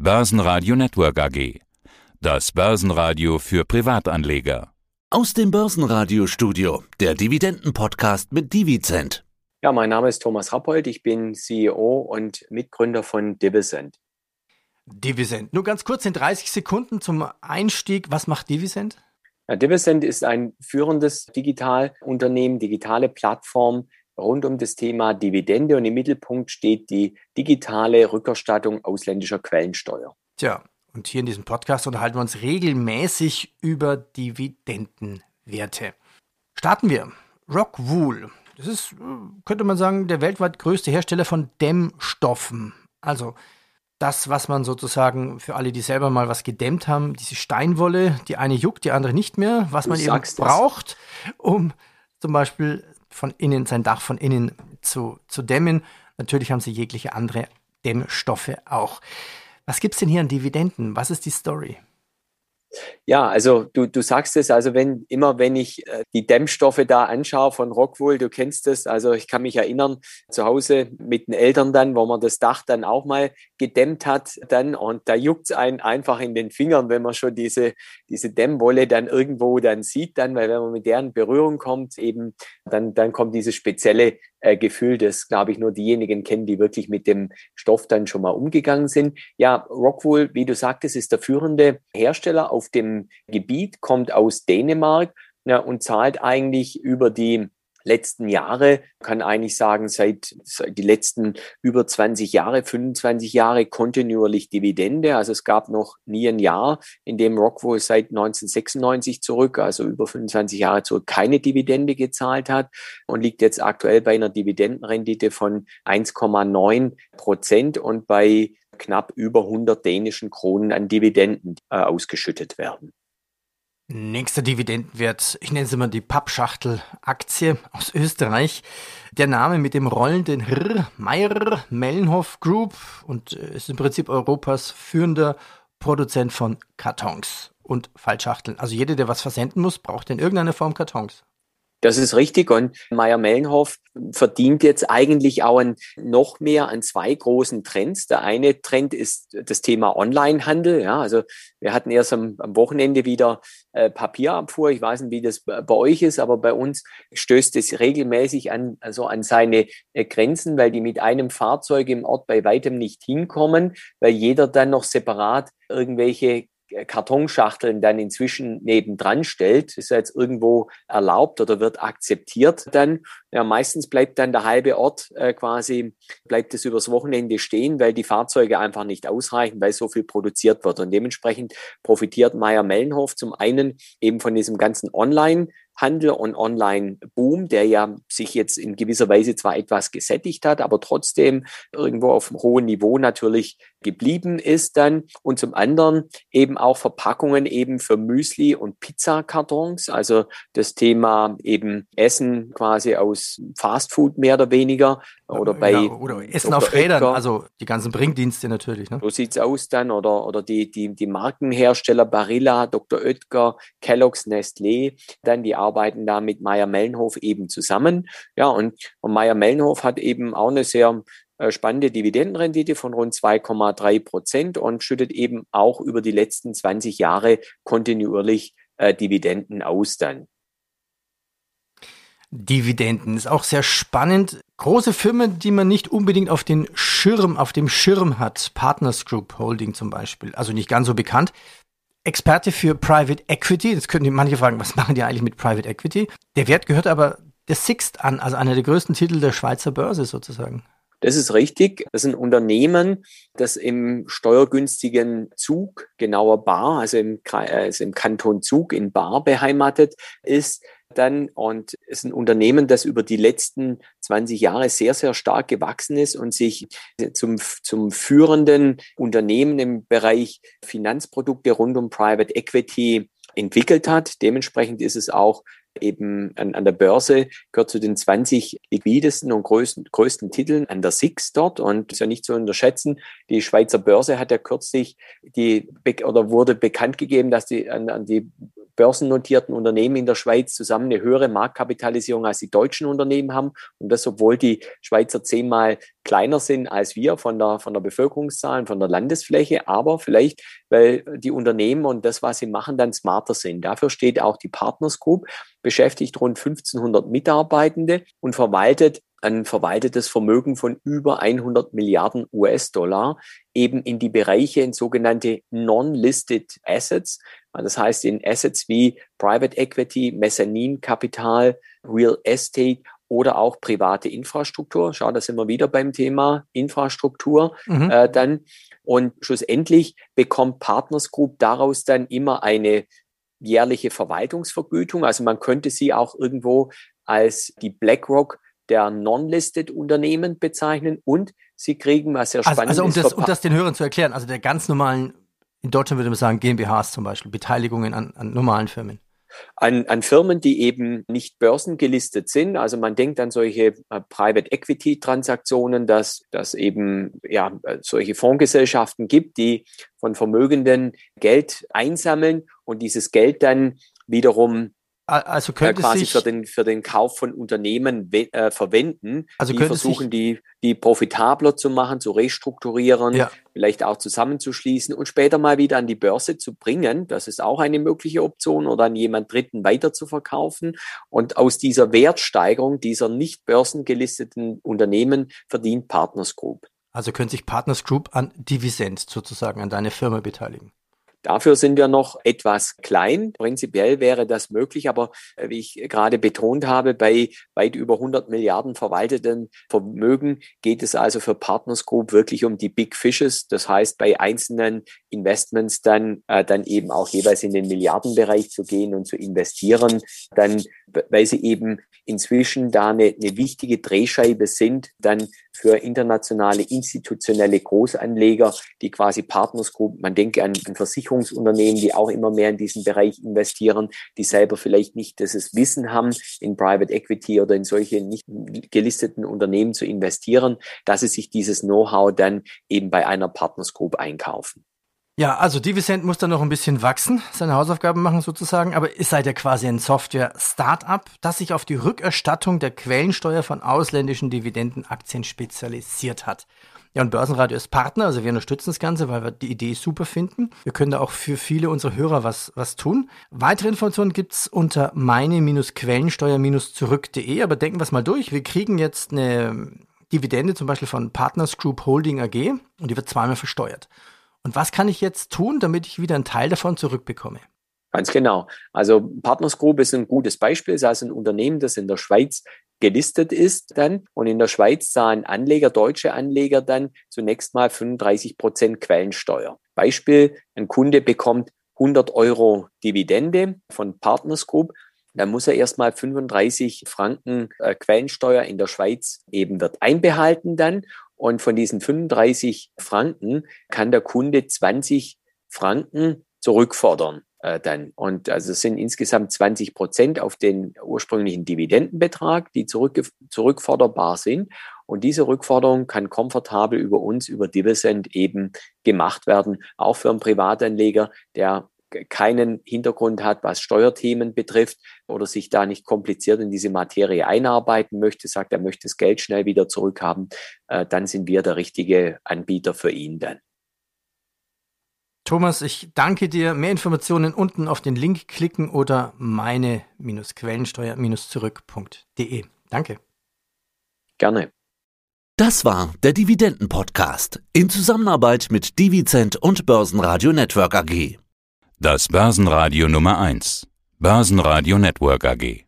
Börsenradio Network AG. Das Börsenradio für Privatanleger. Aus dem Börsenradio-Studio, der Dividenden-Podcast mit Divizent. Ja, mein Name ist Thomas Rappold, ich bin CEO und Mitgründer von Divisent. Divisent. Nur ganz kurz in 30 Sekunden zum Einstieg. Was macht Divisent? Ja, Divisent ist ein führendes Digitalunternehmen, digitale Plattform rund um das Thema Dividende und im Mittelpunkt steht die digitale Rückerstattung ausländischer Quellensteuer. Tja, und hier in diesem Podcast unterhalten wir uns regelmäßig über Dividendenwerte. Starten wir. Rockwool. Das ist, könnte man sagen, der weltweit größte Hersteller von Dämmstoffen. Also das, was man sozusagen für alle, die selber mal was gedämmt haben, diese Steinwolle, die eine juckt, die andere nicht mehr, was du man eben braucht, um zum Beispiel von innen, sein Dach von innen zu, zu dämmen. Natürlich haben sie jegliche andere Dämmstoffe auch. Was gibt es denn hier an Dividenden? Was ist die Story? Ja, also du, du sagst es, also wenn immer wenn ich äh, die Dämmstoffe da anschaue von Rockwool, du kennst es, also ich kann mich erinnern, zu Hause mit den Eltern dann, wo man das Dach dann auch mal gedämmt hat dann und da juckt es einen einfach in den Fingern, wenn man schon diese, diese Dämmwolle dann irgendwo dann sieht dann, weil wenn man mit deren Berührung kommt, eben dann, dann kommt dieses spezielle äh, Gefühl, das, glaube ich, nur diejenigen kennen, die wirklich mit dem Stoff dann schon mal umgegangen sind. Ja, Rockwool, wie du sagtest, ist der führende Hersteller auf dem Gebiet, kommt aus Dänemark ja, und zahlt eigentlich über die letzten Jahre, kann eigentlich sagen, seit, seit die letzten über 20 Jahre, 25 Jahre kontinuierlich Dividende. Also es gab noch nie ein Jahr, in dem Rockwool seit 1996 zurück, also über 25 Jahre zurück, keine Dividende gezahlt hat und liegt jetzt aktuell bei einer Dividendenrendite von 1,9 Prozent und bei knapp über 100 dänischen Kronen an Dividenden äh, ausgeschüttet werden. Nächster Dividendenwert, ich nenne es immer die Pappschachtel-Aktie aus Österreich. Der Name mit dem rollenden R, Meyer Mellenhof Group und äh, ist im Prinzip Europas führender Produzent von Kartons und Fallschachteln. Also jeder, der was versenden muss, braucht in irgendeiner Form Kartons. Das ist richtig. Und Meyer-Mellenhof verdient jetzt eigentlich auch ein, noch mehr an zwei großen Trends. Der eine Trend ist das Thema Onlinehandel. Ja, also wir hatten erst am, am Wochenende wieder äh, Papierabfuhr. Ich weiß nicht, wie das bei euch ist, aber bei uns stößt es regelmäßig an, also an seine äh, Grenzen, weil die mit einem Fahrzeug im Ort bei weitem nicht hinkommen, weil jeder dann noch separat irgendwelche Kartonschachteln dann inzwischen nebendran stellt, ist ja jetzt irgendwo erlaubt oder wird akzeptiert dann. Ja, meistens bleibt dann der halbe Ort äh, quasi, bleibt es übers Wochenende stehen, weil die Fahrzeuge einfach nicht ausreichen, weil so viel produziert wird. Und dementsprechend profitiert Meier Mellenhof zum einen eben von diesem ganzen Online- Handel und Online-Boom, der ja sich jetzt in gewisser Weise zwar etwas gesättigt hat, aber trotzdem irgendwo auf einem hohen Niveau natürlich geblieben ist dann. Und zum anderen eben auch Verpackungen eben für Müsli und Pizzakartons, also das Thema eben Essen quasi aus Fastfood mehr oder weniger oder bei ja, oder Essen auf Rädern, also die ganzen Bringdienste natürlich. Ne? So sieht's aus dann oder oder die die die Markenhersteller Barilla, Dr. Oetker, Kellogg's, Nestlé, dann die arbeiten da mit Meier Mellenhof eben zusammen. Ja, und, und Meier Mellenhof hat eben auch eine sehr äh, spannende Dividendenrendite von rund 2,3 Prozent und schüttet eben auch über die letzten 20 Jahre kontinuierlich äh, Dividenden aus dann. Dividenden ist auch sehr spannend. Große Firmen, die man nicht unbedingt auf den Schirm, auf dem Schirm hat. Partners Group Holding zum Beispiel. Also nicht ganz so bekannt. Experte für Private Equity. Jetzt könnten manche fragen, was machen die eigentlich mit Private Equity? Der Wert gehört aber der Sixt an, also einer der größten Titel der Schweizer Börse sozusagen. Das ist richtig. Das ist ein Unternehmen, das im steuergünstigen Zug, genauer Bar, also im, also im Kanton Zug in Bar beheimatet ist dann und ist ein Unternehmen, das über die letzten 20 Jahre sehr, sehr stark gewachsen ist und sich zum, zum führenden Unternehmen im Bereich Finanzprodukte rund um Private Equity entwickelt hat. Dementsprechend ist es auch eben an, an der Börse, gehört zu den 20 liquidesten und größten, größten Titeln an der SIX dort und ist ja nicht zu unterschätzen. Die Schweizer Börse hat ja kürzlich die oder wurde bekannt gegeben, dass die an, an die börsennotierten Unternehmen in der Schweiz zusammen eine höhere Marktkapitalisierung als die deutschen Unternehmen haben. Und das, obwohl die Schweizer zehnmal kleiner sind als wir von der, von der Bevölkerungszahl, von der Landesfläche, aber vielleicht, weil die Unternehmen und das, was sie machen, dann smarter sind. Dafür steht auch die Partners Group, beschäftigt rund 1500 Mitarbeitende und verwaltet ein verwaltetes Vermögen von über 100 Milliarden US-Dollar eben in die Bereiche in sogenannte Non-Listed Assets. Das heißt in Assets wie Private Equity, Mezzaninkapital, Real Estate oder auch private Infrastruktur. Schau, da sind wir wieder beim Thema Infrastruktur mhm. äh, dann. Und schlussendlich bekommt Partners Group daraus dann immer eine jährliche Verwaltungsvergütung. Also man könnte sie auch irgendwo als die BlackRock der Non-Listed Unternehmen bezeichnen und sie kriegen, was sehr spannend also, also um ist. Das, um das den Hörern zu erklären, also der ganz normalen, in Deutschland würde man sagen GmbHs zum Beispiel, Beteiligungen an, an normalen Firmen. An, an Firmen, die eben nicht börsengelistet sind. Also man denkt an solche äh, Private Equity Transaktionen, dass dass eben ja solche Fondsgesellschaften gibt, die von Vermögenden Geld einsammeln und dieses Geld dann wiederum also könnte äh, quasi sich, für den für den Kauf von Unternehmen äh, verwenden. Also die versuchen die die profitabler zu machen, zu restrukturieren, ja. vielleicht auch zusammenzuschließen und später mal wieder an die Börse zu bringen. Das ist auch eine mögliche Option oder an jemand Dritten weiter zu verkaufen. Und aus dieser Wertsteigerung dieser nicht börsengelisteten Unternehmen verdient Partners Group. Also könnte sich Partners Group an Dividend sozusagen an deine Firma beteiligen. Dafür sind wir noch etwas klein. Prinzipiell wäre das möglich, aber äh, wie ich gerade betont habe, bei weit über 100 Milliarden verwalteten Vermögen geht es also für Partners Group wirklich um die Big Fishes. Das heißt, bei einzelnen Investments dann, äh, dann eben auch jeweils in den Milliardenbereich zu gehen und zu investieren, dann, weil sie eben inzwischen da eine, eine wichtige Drehscheibe sind, dann für internationale institutionelle Großanleger, die quasi Partners Group, man denke an, an Versicherungsunternehmen, die auch immer mehr in diesen Bereich investieren, die selber vielleicht nicht dieses Wissen haben, in Private Equity oder in solche nicht gelisteten Unternehmen zu investieren, dass sie sich dieses Know-how dann eben bei einer Partners Group einkaufen. Ja, also Divisent muss dann noch ein bisschen wachsen, seine Hausaufgaben machen sozusagen, aber ihr seid ja quasi ein Software-Startup, das sich auf die Rückerstattung der Quellensteuer von ausländischen Dividendenaktien spezialisiert hat. Ja, und Börsenradio ist Partner, also wir unterstützen das Ganze, weil wir die Idee super finden. Wir können da auch für viele unserer Hörer was, was tun. Weitere Informationen gibt's unter meine-quellensteuer-zurück.de, aber denken wir es mal durch. Wir kriegen jetzt eine Dividende zum Beispiel von Partners Group Holding AG und die wird zweimal versteuert. Und was kann ich jetzt tun, damit ich wieder einen Teil davon zurückbekomme? Ganz genau. Also Partners Group ist ein gutes Beispiel. Es ist ein Unternehmen, das in der Schweiz gelistet ist dann. Und in der Schweiz zahlen Anleger, deutsche Anleger dann zunächst mal 35 Prozent Quellensteuer. Beispiel, ein Kunde bekommt 100 Euro Dividende von Partners Group. Dann muss er erstmal 35 Franken äh, Quellensteuer in der Schweiz eben wird einbehalten dann. Und von diesen 35 Franken kann der Kunde 20 Franken zurückfordern äh, dann. Und also es sind insgesamt 20 Prozent auf den ursprünglichen Dividendenbetrag, die zurück, zurückforderbar sind. Und diese Rückforderung kann komfortabel über uns, über Divisend eben gemacht werden, auch für einen Privatanleger, der keinen Hintergrund hat, was Steuerthemen betrifft oder sich da nicht kompliziert in diese Materie einarbeiten möchte, sagt, er möchte das Geld schnell wieder zurückhaben, äh, dann sind wir der richtige Anbieter für ihn dann. Thomas, ich danke dir. Mehr Informationen unten auf den Link klicken oder meine-quellensteuer-zurück.de. Danke. Gerne. Das war der Dividenden-Podcast in Zusammenarbeit mit Divizent und Börsenradio Network AG. Das Börsenradio Nummer 1. Börsenradio Network AG.